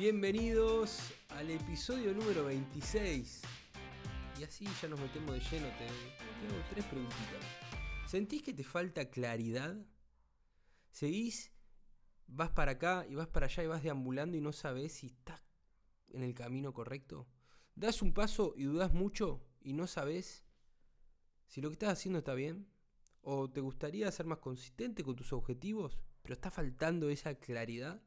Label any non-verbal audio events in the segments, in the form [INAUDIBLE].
Bienvenidos al episodio número 26. Y así ya nos metemos de lleno. Te, te hago tres preguntitas. ¿Sentís que te falta claridad? ¿Seguís? Vas para acá y vas para allá y vas deambulando y no sabes si estás en el camino correcto. ¿Das un paso y dudas mucho y no sabes si lo que estás haciendo está bien? ¿O te gustaría ser más consistente con tus objetivos, pero está faltando esa claridad?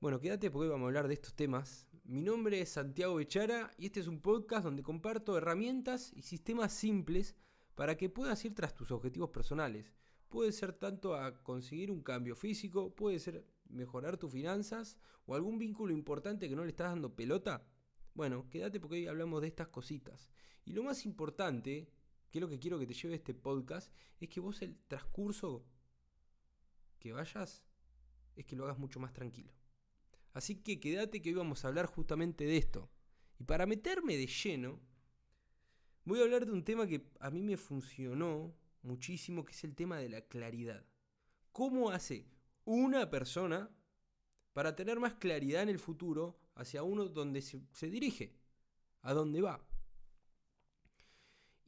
Bueno, quédate porque hoy vamos a hablar de estos temas. Mi nombre es Santiago Bechara y este es un podcast donde comparto herramientas y sistemas simples para que puedas ir tras tus objetivos personales. Puede ser tanto a conseguir un cambio físico, puede ser mejorar tus finanzas o algún vínculo importante que no le estás dando pelota. Bueno, quédate porque hoy hablamos de estas cositas. Y lo más importante, que es lo que quiero que te lleve este podcast, es que vos el transcurso que vayas, es que lo hagas mucho más tranquilo. Así que quédate que hoy vamos a hablar justamente de esto. Y para meterme de lleno, voy a hablar de un tema que a mí me funcionó muchísimo, que es el tema de la claridad. ¿Cómo hace una persona para tener más claridad en el futuro hacia uno donde se, dirige? ¿A dónde va?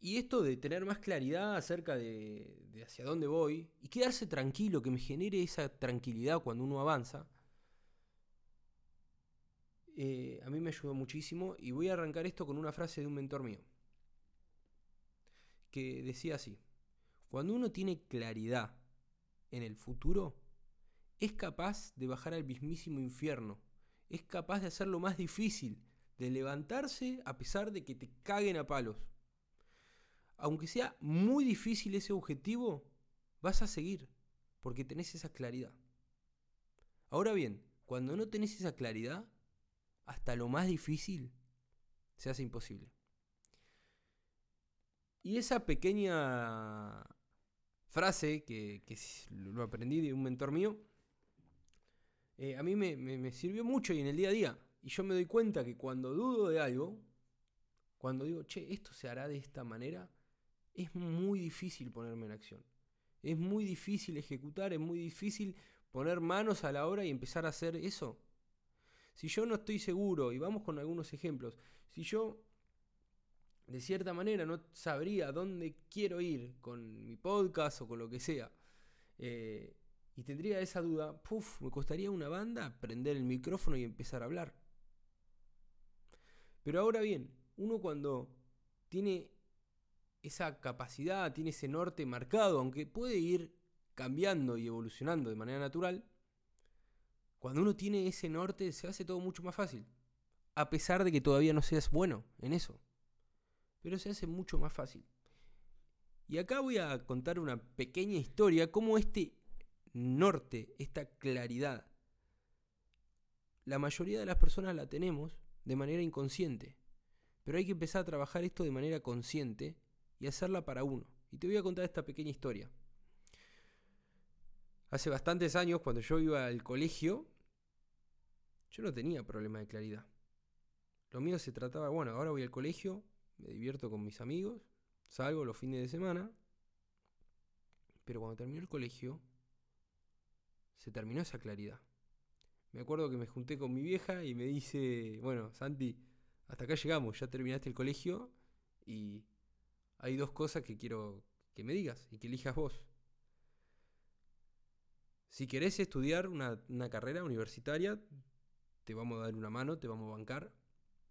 Y esto de tener más claridad acerca de, de, hacia dónde voy y quedarse tranquilo, que me genere esa tranquilidad cuando uno avanza, eh, a mí me ayudó muchísimo y voy a arrancar esto con una frase de un mentor mío, que decía así, cuando uno tiene claridad en el futuro, es capaz de bajar al mismísimo infierno, es capaz de hacer lo más difícil, de levantarse a pesar de que te caguen a palos. Aunque sea muy difícil ese objetivo, vas a seguir, porque tenés esa claridad. Ahora bien, cuando no tenés esa claridad, hasta lo más difícil se hace imposible. Y esa pequeña frase que, lo aprendí de un mentor mío, eh, a mí me, me, me, sirvió mucho y en el día a día. Y yo me doy cuenta que cuando dudo de algo, cuando digo, che, esto se hará de esta manera, es muy difícil ponerme en acción. Es muy difícil ejecutar, es muy difícil poner manos a la obra y empezar a hacer eso. Si yo no estoy seguro, y vamos con algunos ejemplos, si yo de cierta manera no sabría dónde quiero ir con mi podcast o con lo que sea, eh, y tendría esa duda, puff, me costaría una banda prender el micrófono y empezar a hablar. Pero ahora bien, uno cuando tiene esa capacidad, tiene ese norte marcado, aunque puede ir cambiando y evolucionando de manera natural, cuando uno tiene ese norte se hace todo mucho más fácil. A pesar de que todavía no seas bueno en eso. Pero se hace mucho más fácil. Y acá voy a contar una pequeña historia, cómo este norte, esta claridad, la mayoría de las personas la tenemos de manera inconsciente. Pero hay que empezar a trabajar esto de manera consciente y hacerla para uno. Y te voy a contar esta pequeña historia. Hace bastantes años, cuando yo iba al colegio, yo no tenía problema de claridad. Lo mío se trataba, bueno, ahora voy al colegio, me divierto con mis amigos, salgo los fines de semana, pero cuando terminó el colegio, se terminó esa claridad. Me acuerdo que me junté con mi vieja y me dice, bueno, Santi, hasta acá llegamos, ya terminaste el colegio y hay dos cosas que quiero que me digas y que elijas vos. Si querés estudiar una, carrera universitaria, te vamos a dar una mano, te vamos a bancar.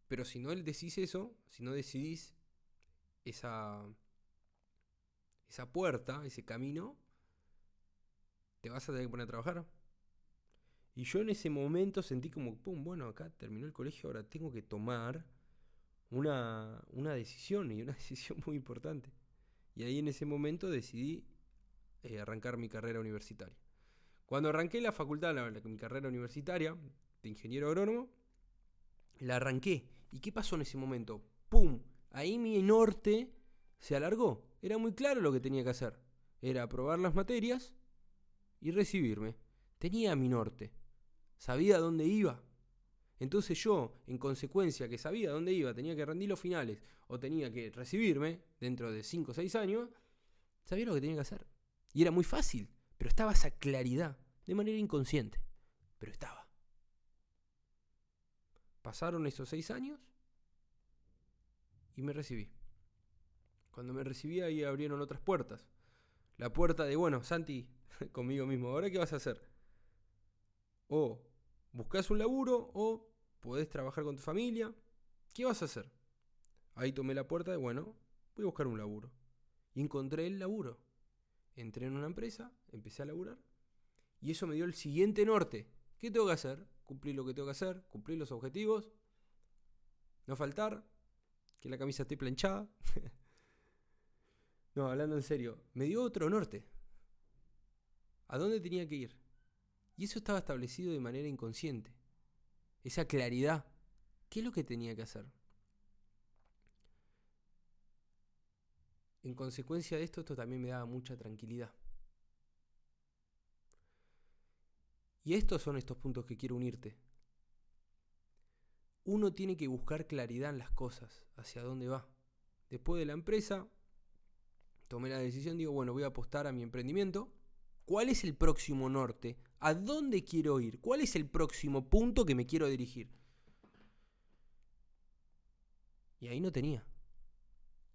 Pero si no decís eso, si no decidís esa, esa puerta, ese camino, te vas a tener que poner a trabajar. Y yo en ese momento sentí como, pum, bueno, acá terminó el colegio, ahora tengo que tomar una, una decisión y una [LAUGHS] decisión muy importante. Y ahí en ese momento decidí eh, arrancar mi carrera universitaria. Cuando arranqué la facultad, la, la, mi carrera universitaria de ingeniero agrónomo, la arranqué. ¿Y qué pasó en ese momento? ¡Pum! Ahí mi norte se alargó. Era muy claro lo que tenía que hacer. Era aprobar las materias y recibirme. Tenía mi norte. Sabía dónde iba. Entonces yo, en consecuencia que sabía dónde iba, tenía que rendir los finales o tenía que recibirme dentro de 5 o 6 años, sabía lo que tenía que hacer. Y era muy fácil. Pero estaba esa claridad, de manera inconsciente, pero estaba. Pasaron esos seis años y me recibí. Cuando me recibí ahí abrieron otras puertas. La puerta de, bueno, Santi, [LAUGHS] conmigo mismo, ¿ahora qué vas a hacer? O buscas un laburo o podés trabajar con tu familia. ¿Qué vas a hacer? Ahí tomé la puerta de, bueno, voy a buscar un laburo. Y encontré el laburo. Entré en una empresa, empecé a laburar. Y eso me dio el siguiente norte. ¿Qué tengo que hacer? Cumplir lo que tengo que hacer, cumplir los objetivos. No faltar, que la camisa esté planchada. [LAUGHS] no, hablando en serio, me dio otro norte. ¿A dónde tenía que ir? Y eso estaba establecido de manera inconsciente. Esa claridad. ¿Qué es lo que tenía que hacer? En consecuencia de esto, esto también me daba mucha tranquilidad. Y estos son estos puntos que quiero unirte. Uno tiene que buscar claridad en las cosas, hacia dónde va. Después de la empresa, tomé la decisión, digo, bueno, voy a apostar a mi emprendimiento. ¿Cuál es el próximo norte? ¿A dónde quiero ir? ¿Cuál es el próximo punto que me quiero dirigir? Y ahí no tenía.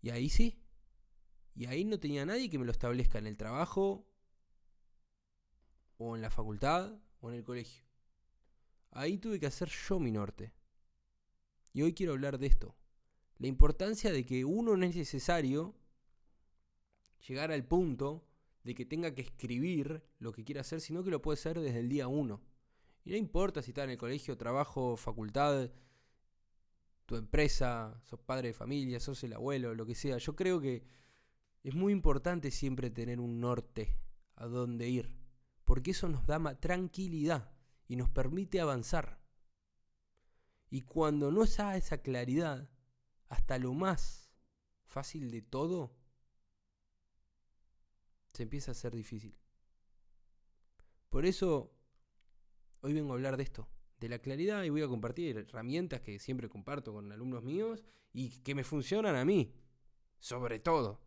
Y ahí sí. Y ahí no tenía nadie que me lo establezca en el trabajo, o en la facultad, o en el colegio. Ahí tuve que hacer yo mi norte. Y hoy quiero hablar de esto. La importancia de que uno no es necesario llegar al punto de que tenga que escribir lo que quiera hacer, sino que lo puede hacer desde el día uno. Y no importa si está en el colegio, trabajo, facultad, tu empresa, sos padre de familia, sos el abuelo, lo que sea. Yo creo que es muy importante siempre tener un norte a dónde ir, porque eso nos da tranquilidad y nos permite avanzar. Y cuando no da esa claridad, hasta lo más fácil de todo, se empieza a hacer difícil. Por eso, hoy vengo a hablar de esto, de la claridad, y voy a compartir herramientas que siempre comparto con alumnos míos y que me funcionan a mí, sobre todo.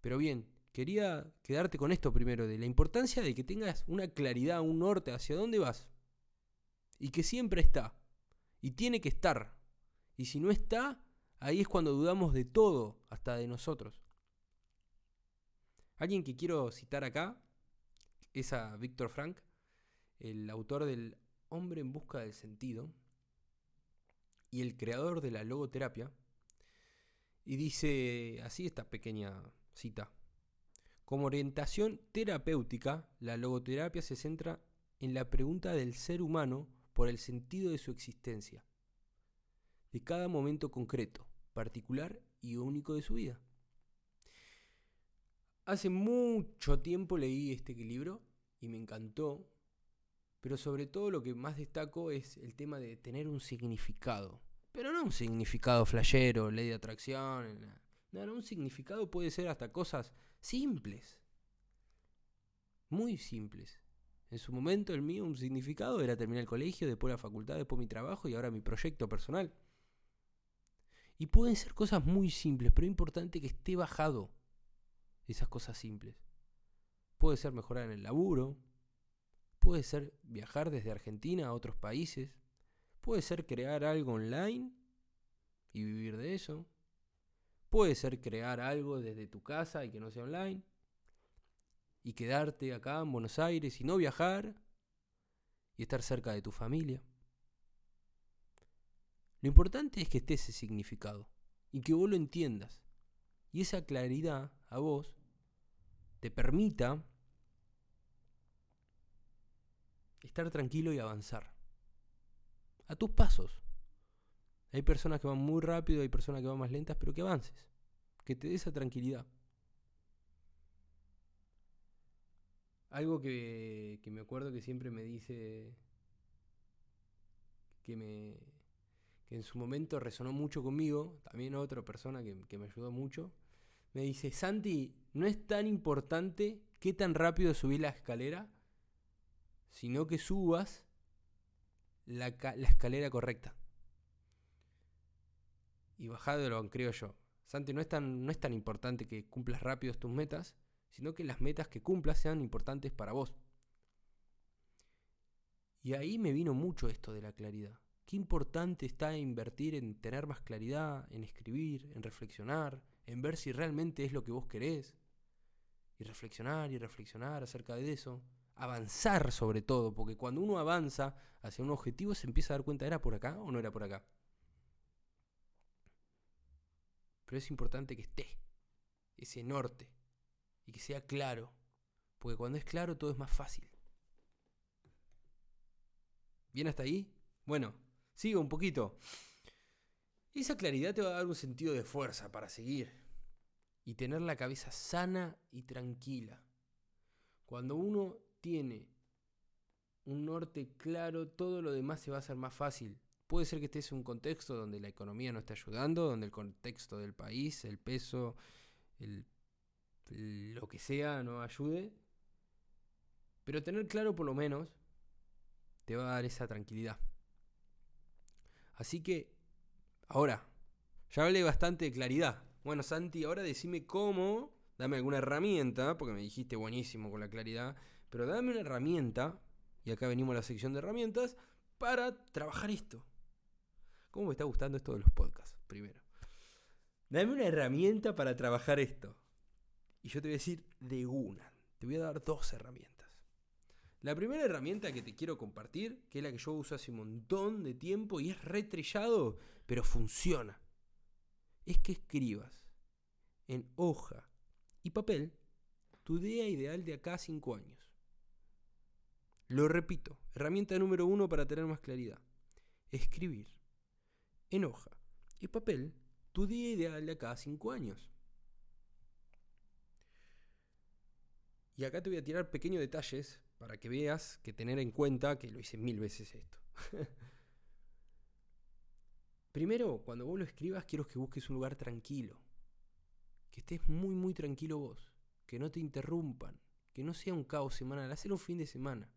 Pero bien, quería quedarte con esto primero, de la importancia de que tengas una claridad, un norte, hacia dónde vas. Y que siempre está. Y tiene que estar. Y si no está, ahí es cuando dudamos de todo, hasta de nosotros. Alguien que quiero citar acá es a Víctor Frank, el autor del Hombre en Busca del Sentido y el creador de la logoterapia. Y dice así esta pequeña cita. Como orientación terapéutica, la logoterapia se centra en la pregunta del ser humano por el sentido de su existencia, de cada momento concreto, particular y único de su vida. Hace mucho tiempo leí este libro y me encantó, pero sobre todo lo que más destaco es el tema de tener un significado. Pero no un significado flashero, ley de atracción. No, un significado puede ser hasta cosas simples. Muy simples. En su momento el mío un significado era terminar el colegio, después la facultad, después mi trabajo y ahora mi proyecto personal. Y pueden ser cosas muy simples, pero es importante que esté bajado esas cosas simples. Puede ser mejorar en el laburo, puede ser viajar desde Argentina a otros países, puede ser crear algo online y vivir de eso, puede ser crear algo desde tu casa y que no sea online, y quedarte acá en Buenos Aires y no viajar y estar cerca de tu familia. Lo importante es que esté ese significado y que vos lo entiendas. Y esa claridad a vos te permita estar tranquilo y avanzar. A tus pasos. Hay personas que van muy rápido, hay personas que van más lentas, pero que avances. Que te dé esa tranquilidad. Algo que, me acuerdo que siempre me dice que me que en su momento resonó mucho conmigo, también otra persona que, que me ayudó mucho, me dice, Santi, no es tan importante qué tan rápido subís la escalera, sino que subas la, escalera correcta. Y bajado creo yo. Santi, no es, tan, no es tan importante que cumplas rápido tus metas, sino que las metas que cumplas sean importantes para vos. Y ahí me vino mucho esto de la claridad. Qué importante está invertir en tener más claridad, en escribir, en reflexionar, en ver si realmente es lo que vos querés. Y reflexionar y reflexionar acerca de eso. Avanzar sobre todo, porque cuando uno avanza hacia un objetivo se empieza a dar cuenta, ¿era por acá o no era por acá? Pero es importante que esté ese norte y que sea claro, porque cuando es claro todo es más fácil. ¿Bien hasta ahí? Bueno, sigo un poquito. esa claridad te va a dar un sentido de fuerza para seguir y tener la cabeza sana y tranquila. Cuando uno tiene un norte claro, todo lo demás se va a hacer más fácil. Puede ser que estés en un contexto donde la economía no esté ayudando, donde el contexto del país, el peso, el, lo que sea no ayude. Pero tener claro por lo menos te va a dar esa tranquilidad. Así que, ahora, ya hablé bastante de claridad. Bueno, Santi, ahora decime cómo, dame alguna herramienta, porque me dijiste buenísimo con la claridad, pero dame una herramienta, y acá venimos a la sección de herramientas, para trabajar esto. ¿Cómo me está gustando esto de los podcasts? Primero. Dame una herramienta para trabajar esto. Y yo te voy a decir de una. Te voy a dar dos herramientas. La primera herramienta que te quiero compartir, que es la que yo uso hace un montón de tiempo y es retrillado, pero funciona, es que escribas en hoja y papel tu idea ideal de acá a cinco años. Lo repito, herramienta número uno para tener más claridad. Escribir en hoja y papel tu día ideal de acá a 5 años. Y acá te voy a tirar pequeños detalles para que veas que tener en cuenta que lo hice mil veces esto. [LAUGHS] Primero, cuando vos lo escribas, quiero que busques un lugar tranquilo. Que estés muy, muy tranquilo vos. Que no te interrumpan. Que no sea un caos semanal. Hacer un fin de semana.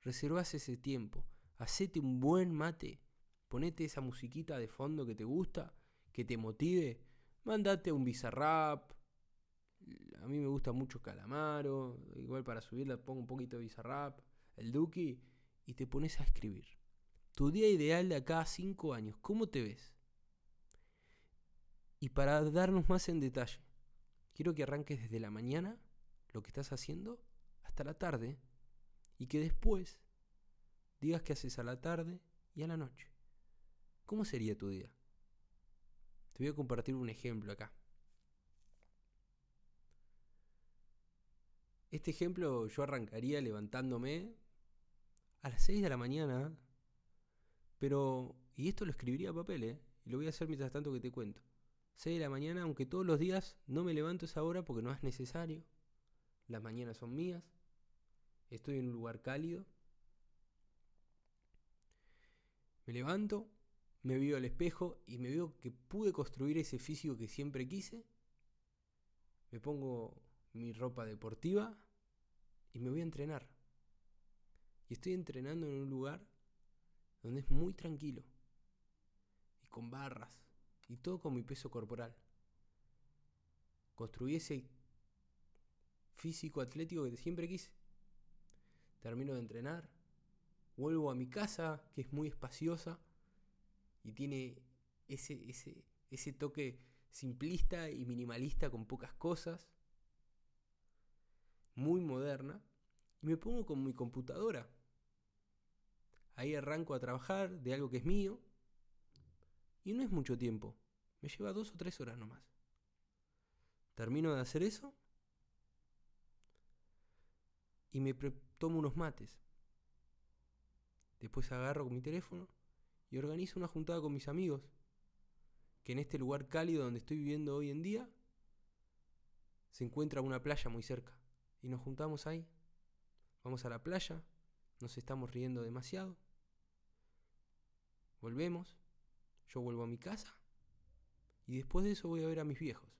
Reservas ese tiempo. Hacete un buen mate ponete esa musiquita de fondo que te gusta, que te motive, mandate un bizarrap. A mí me gusta mucho Calamaro, igual para subirla pongo un poquito de bizarrap, el Duki, y te pones a escribir. Tu día ideal de acá a 5 años, ¿cómo te ves? Y para darnos más en detalle, quiero que arranques desde la mañana, lo que estás haciendo, hasta la tarde, y que después digas qué haces a la tarde y a la noche. ¿Cómo sería tu día? Te voy a compartir un ejemplo acá. Este ejemplo yo arrancaría levantándome a las 6 de la mañana, pero, y esto lo escribiría a papel, ¿eh? y lo voy a hacer mientras tanto que te cuento. 6 de la mañana, aunque todos los días no me levanto esa hora porque no es necesario. Las mañanas son mías. Estoy en un lugar cálido. Me levanto, me veo al espejo y me veo que pude construir ese físico que siempre quise. Me pongo mi ropa deportiva y me voy a entrenar. Y estoy entrenando en un lugar donde es muy tranquilo. Y con barras. Y todo con mi peso corporal. Construí ese físico atlético que siempre quise. Termino de entrenar. Vuelvo a mi casa, que es muy espaciosa y tiene ese, ese, ese toque simplista y minimalista con pocas cosas, muy moderna, me pongo con mi computadora. Ahí arranco a trabajar de algo que es mío, y no es mucho tiempo, me lleva dos o tres horas nomás. Termino de hacer eso y me tomo unos mates. Después agarro con mi teléfono y organizo una juntada con mis amigos, que en este lugar cálido donde estoy viviendo hoy en día, se encuentra una playa muy cerca. Y nos juntamos ahí. Vamos a la playa, nos estamos riendo demasiado. Volvemos, yo vuelvo a mi casa y después de eso voy a ver a mis viejos.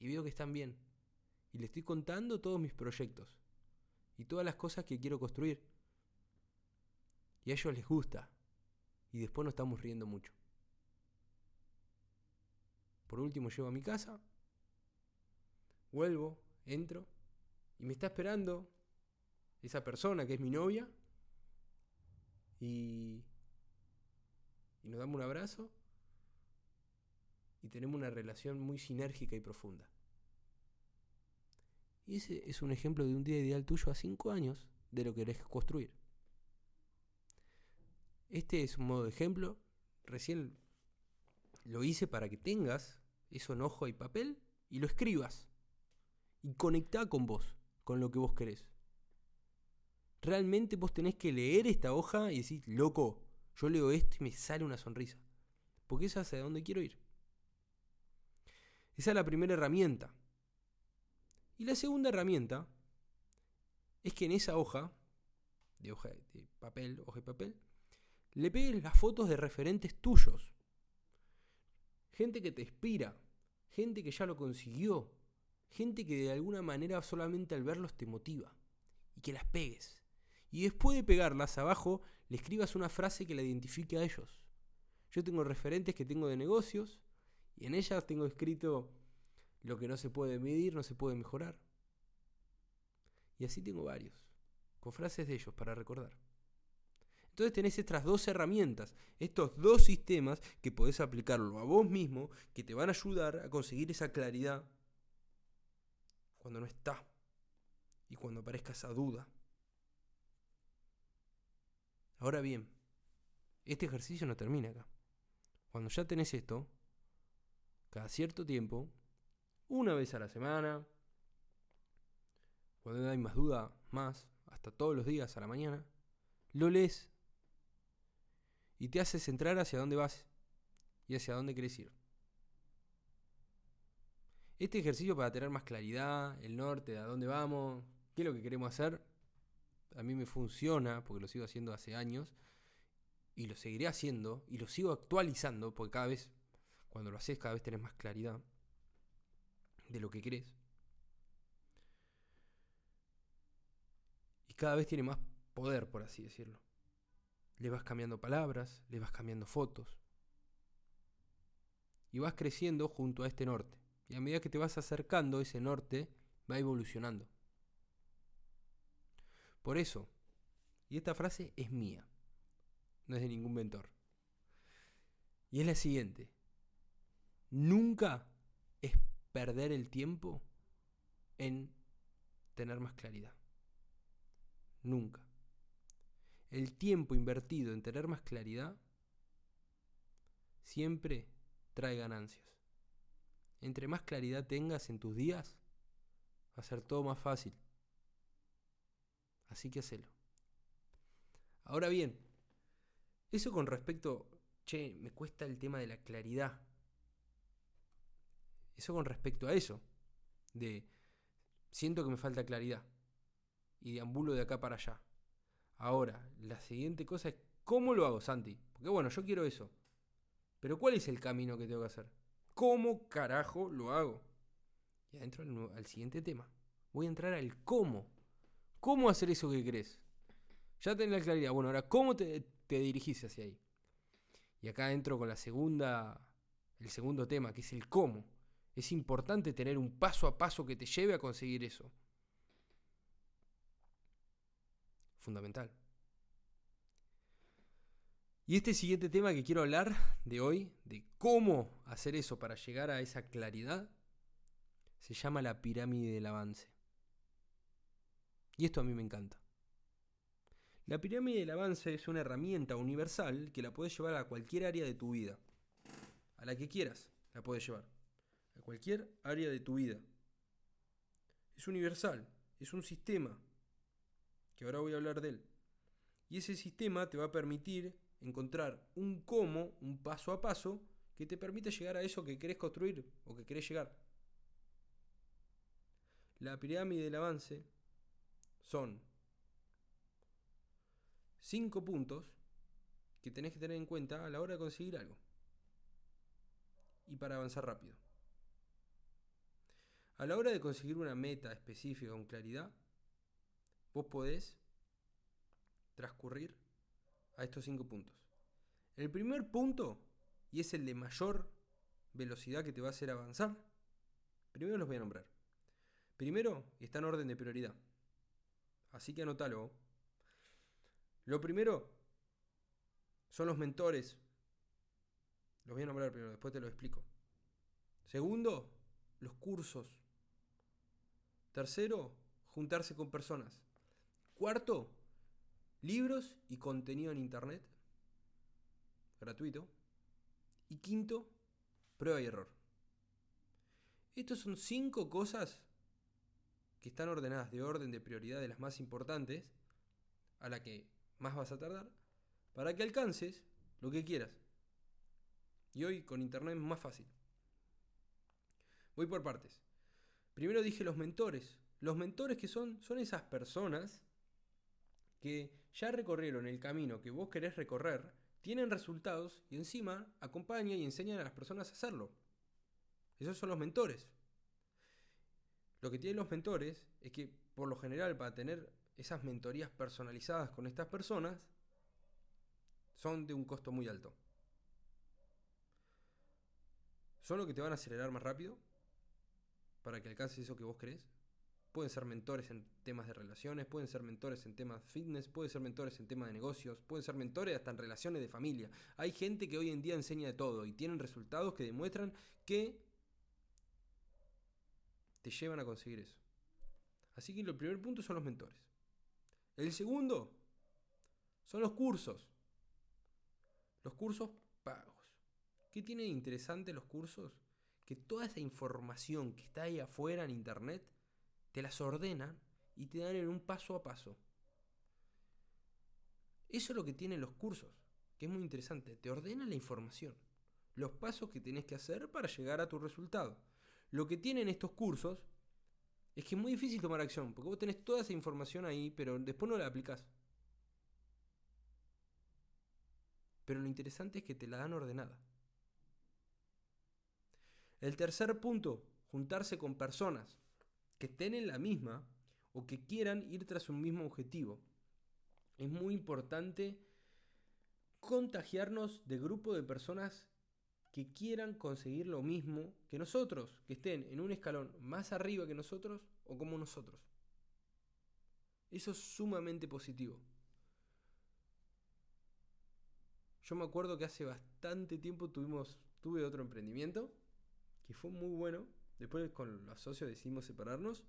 Y veo que están bien. Y les estoy contando todos mis proyectos y todas las cosas que quiero construir. Y a ellos les gusta y después nos estamos riendo mucho. Por último llego a mi casa, vuelvo, entro y me está esperando esa persona que es mi novia y, nos damos un abrazo y tenemos una relación muy sinérgica y profunda. Y ese es un ejemplo de un día ideal tuyo a cinco años de lo que querés construir. Este es un modo de ejemplo. Recién lo hice para que tengas eso en hoja y papel y lo escribas. Y conectá con vos, con lo que vos querés. Realmente vos tenés que leer esta hoja y decir, loco, yo leo esto y me sale una sonrisa. Porque es hacia donde quiero ir. Esa es la primera herramienta. Y la segunda herramienta es que en esa hoja, de hoja de papel, hoja de papel, le pegues las fotos de referentes tuyos. Gente que te inspira, gente que ya lo consiguió, gente que de alguna manera solamente al verlos te motiva. Y que las pegues. Y después de pegarlas abajo, le escribas una frase que la identifique a ellos. Yo tengo referentes que tengo de negocios y en ellas tengo escrito lo que no se puede medir, no se puede mejorar. Y así tengo varios, con frases de ellos para recordar. Entonces tenés estas dos herramientas, estos dos sistemas que podés aplicarlo a vos mismo, que te van a ayudar a conseguir esa claridad cuando no está y cuando aparezca esa duda. Ahora bien, este ejercicio no termina acá. Cuando ya tenés esto, cada cierto tiempo, una vez a la semana, cuando hay más duda, más, hasta todos los días a la mañana, lo lees y te hace centrar hacia dónde vas y hacia dónde querés ir. Este ejercicio para tener más claridad, el norte, a dónde vamos, qué es lo que queremos hacer, a mí me funciona porque lo sigo haciendo hace años y lo seguiré haciendo y lo sigo actualizando porque cada vez, cuando lo haces, cada vez tenés más claridad de lo que querés. Y cada vez tiene más poder, por así decirlo. Le vas cambiando palabras, le vas cambiando fotos. Y vas creciendo junto a este norte. Y a medida que te vas acercando, ese norte va evolucionando. Por eso, y esta frase es mía, no es de ningún mentor. Y es la siguiente. Nunca es perder el tiempo en tener más claridad. Nunca. El tiempo invertido en tener más claridad siempre trae ganancias. Entre más claridad tengas en tus días, va a ser todo más fácil. Así que hacelo. Ahora bien, eso con respecto, che, me cuesta el tema de la claridad. Eso con respecto a eso, de siento que me falta claridad y deambulo de acá para allá. Ahora, la siguiente cosa es, ¿cómo lo hago, Santi? Porque bueno, yo quiero eso. Pero ¿cuál es el camino que tengo que hacer? ¿Cómo carajo lo hago? Y adentro al, siguiente tema. Voy a entrar al cómo. ¿Cómo hacer eso que crees? Ya tenés la claridad. Bueno, ahora, ¿cómo te, te dirigís hacia ahí? Y acá entro con la segunda, el segundo tema, que es el cómo. Es importante tener un paso a paso que te lleve a conseguir eso. Fundamental. Y este siguiente tema que quiero hablar de hoy, de cómo hacer eso para llegar a esa claridad, se llama la pirámide del avance. Y esto a mí me encanta. La pirámide del avance es una herramienta universal que la puedes llevar a cualquier área de tu vida. A la que quieras, la puedes llevar a cualquier área de tu vida. Es universal, es un sistema, que ahora voy a hablar de él. Y ese sistema te va a permitir encontrar un cómo, un paso a paso, que te permite llegar a eso que querés construir o que querés llegar. La pirámide del avance son cinco puntos que tenés que tener en cuenta a la hora de conseguir algo. Y para avanzar rápido. A la hora de conseguir una meta específica con claridad, vos podés transcurrir a estos cinco puntos. El primer punto, y es el de mayor velocidad que te va a hacer avanzar, primero los voy a nombrar. Primero está en orden de prioridad. Así que anótalo. Lo primero son los mentores. Los voy a nombrar primero, después te lo explico. Segundo, los cursos. Tercero, juntarse con personas. Cuarto, libros y contenido en Internet. Gratuito. Y quinto, prueba y error. Estos son cinco cosas que están ordenadas de orden de prioridad de las más importantes, a la que más vas a tardar, para que alcances lo que quieras. Y hoy con Internet es más fácil. Voy por partes. Primero dije los mentores. Los mentores que son, son esas personas que ya recorrieron el camino que vos querés recorrer, tienen resultados y encima acompañan y enseñan a las personas a hacerlo. Esos son los mentores. Lo que tienen los mentores es que por lo general para tener esas mentorías personalizadas con estas personas son de un costo muy alto. Son los que te van a acelerar más rápido para que alcances eso que vos querés. Pueden ser mentores en temas de relaciones, pueden ser mentores en temas fitness, pueden ser mentores en temas de negocios, pueden ser mentores hasta en relaciones de familia. Hay gente que hoy en día enseña de todo y tienen resultados que demuestran que te llevan a conseguir eso. Así que el primer punto son los mentores. El segundo son los cursos. Los cursos pagos. ¿Qué tiene de interesante los cursos? Que toda esa información que está ahí afuera en internet te las ordenan y te dan en un paso a paso. Eso es lo que tienen los cursos, que es muy interesante. Te ordenan la información, los pasos que tienes que hacer para llegar a tu resultado. Lo que tienen estos cursos es que es muy difícil tomar acción, porque vos tenés toda esa información ahí, pero después no la aplicás. Pero lo interesante es que te la dan ordenada. El tercer punto, juntarse con personas que estén en la misma o que quieran ir tras un mismo objetivo. Es muy importante contagiarnos de grupo de personas que quieran conseguir lo mismo que nosotros, que estén en un escalón más arriba que nosotros o como nosotros. Eso es sumamente positivo. Yo me acuerdo que hace bastante tiempo tuvimos, tuve otro emprendimiento que fue muy bueno. Después con los socios decidimos separarnos.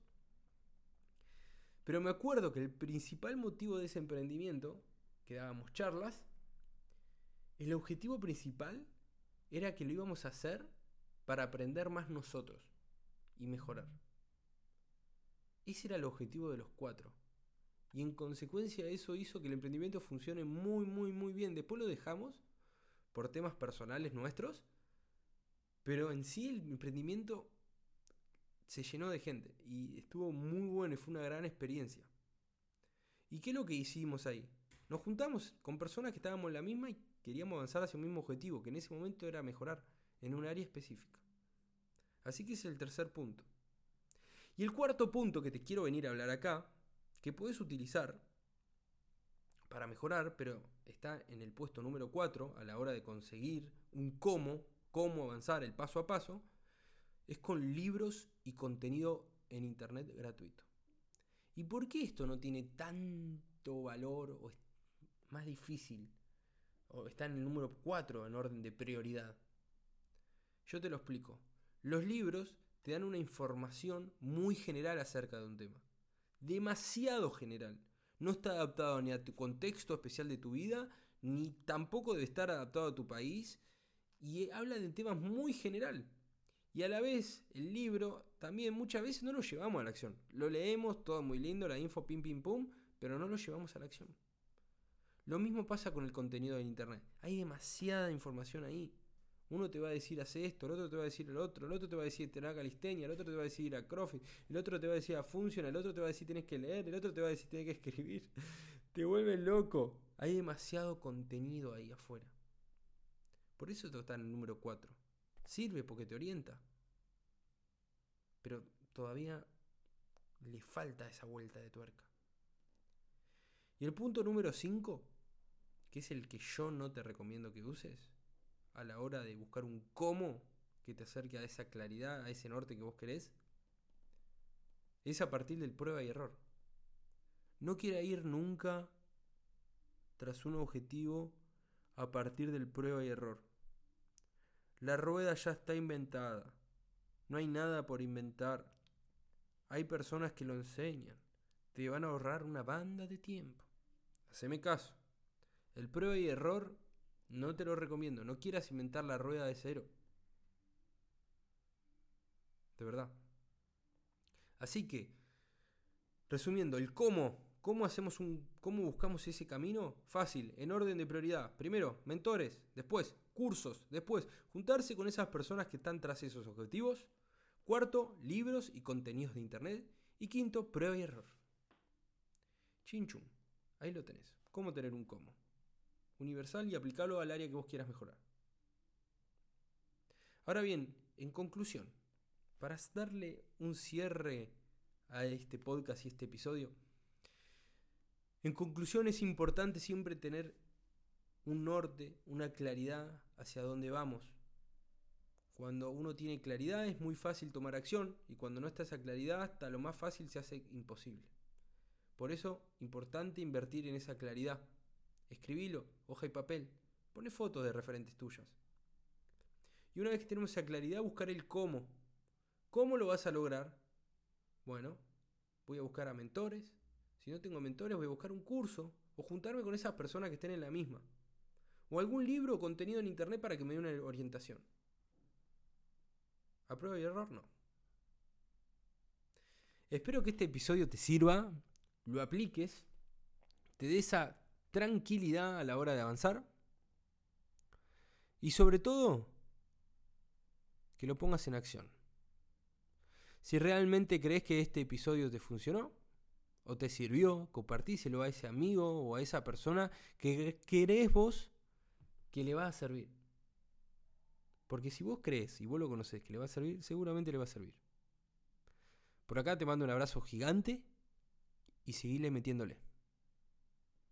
Pero me acuerdo que el principal motivo de ese emprendimiento, que dábamos charlas, el objetivo principal era que lo íbamos a hacer para aprender más nosotros y mejorar. Ese era el objetivo de los cuatro. Y en consecuencia eso hizo que el emprendimiento funcione muy, muy, muy bien. Después lo dejamos por temas personales nuestros. Pero en sí el emprendimiento se llenó de gente. Y estuvo muy bueno y fue una gran experiencia. ¿Y qué es lo que hicimos ahí? Nos juntamos con personas que estábamos en la misma y queríamos avanzar hacia un mismo objetivo, que en ese momento era mejorar en un área específica. Así que ese es el tercer punto. Y el cuarto punto que te quiero venir a hablar acá, que puedes utilizar para mejorar, pero está en el puesto número 4 a la hora de conseguir un cómo, cómo avanzar el paso a paso, es con libros y contenido en internet gratuito. ¿Y por qué esto no tiene tanto valor o es más difícil o está en el número 4 en orden de prioridad. Yo te lo explico. Los libros te dan una información muy general acerca de un tema. Demasiado general. No está adaptado ni a tu contexto especial de tu vida, ni tampoco debe estar adaptado a tu país. Y habla de temas muy general. Y a la vez, el libro también muchas veces no lo llevamos a la acción. Lo leemos, todo muy lindo, la info, pim, pim, pum, pero no lo llevamos a la acción. Lo mismo pasa con el contenido de Internet. Hay demasiada información ahí. Uno te va a decir hace esto, el otro te va a decir el otro, el otro te va a decir tener calistenia, el otro te va a decir a CrossFit, el otro te va a decir a Function, el otro te va a decir tienes que leer, el otro te va a decir tienes que escribir. [LAUGHS] Te vuelve loco. Hay demasiado contenido ahí afuera. Por eso está en el número 4. Sirve porque te orienta. Pero todavía le falta esa vuelta de tuerca. Y el punto número 5 que es el que yo no te recomiendo que uses a la hora de buscar un cómo que te acerque a esa claridad, a ese norte que vos querés, es a partir del prueba y error. No quiera ir nunca tras un objetivo a partir del prueba y error. La rueda ya está inventada. No hay nada por inventar. Hay personas que lo enseñan. Te van a ahorrar una banda de tiempo. Haceme caso. El prueba y error no te lo recomiendo. No quieras inventar la rueda de cero. De verdad. Así que, resumiendo, el cómo, cómo hacemos un, cómo buscamos ese camino, fácil, en orden de prioridad. Primero, mentores, después, cursos, después, juntarse con esas personas que están tras esos objetivos. Cuarto, libros y contenidos de internet. Y quinto, prueba y error. Chinchum, ahí lo tenés. ¿Cómo tener un cómo? Universal y aplicarlo al área que vos quieras mejorar. Ahora bien, en conclusión, para darle un cierre a este podcast y este episodio, en conclusión es importante siempre tener un norte, una claridad hacia dónde vamos. Cuando uno tiene claridad es muy fácil tomar acción y cuando no está esa claridad hasta lo más fácil se hace imposible. Por eso, importante invertir en esa claridad. Escribilo, hoja y papel, pone fotos de referentes tuyas. Y una vez que tenemos esa claridad, buscar el cómo. ¿Cómo lo vas a lograr? Bueno, voy a buscar a mentores. Si no tengo mentores, voy a buscar un curso o juntarme con esas personas que estén en la misma. O algún libro o contenido en internet para que me dé una orientación. A prueba y error, no. Espero que este episodio te sirva, lo apliques, te dé esa tranquilidad a la hora de avanzar. Y sobre todo, que lo pongas en acción. Si realmente crees que este episodio te funcionó o te sirvió, compartíselo a ese amigo o a esa persona que querés vos que le va a servir. Porque si vos crees y vos lo conocés que le va a servir, seguramente le va a servir. Por acá te mando un abrazo gigante y seguile metiéndole.